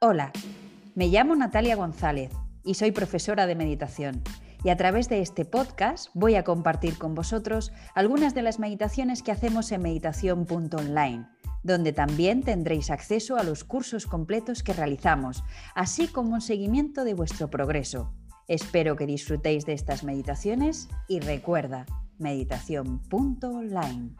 Hola, me llamo Natalia González y soy profesora de meditación. Y a través de este podcast voy a compartir con vosotros algunas de las meditaciones que hacemos en meditación.online, donde también tendréis acceso a los cursos completos que realizamos, así como un seguimiento de vuestro progreso. Espero que disfrutéis de estas meditaciones y recuerda, meditación.online.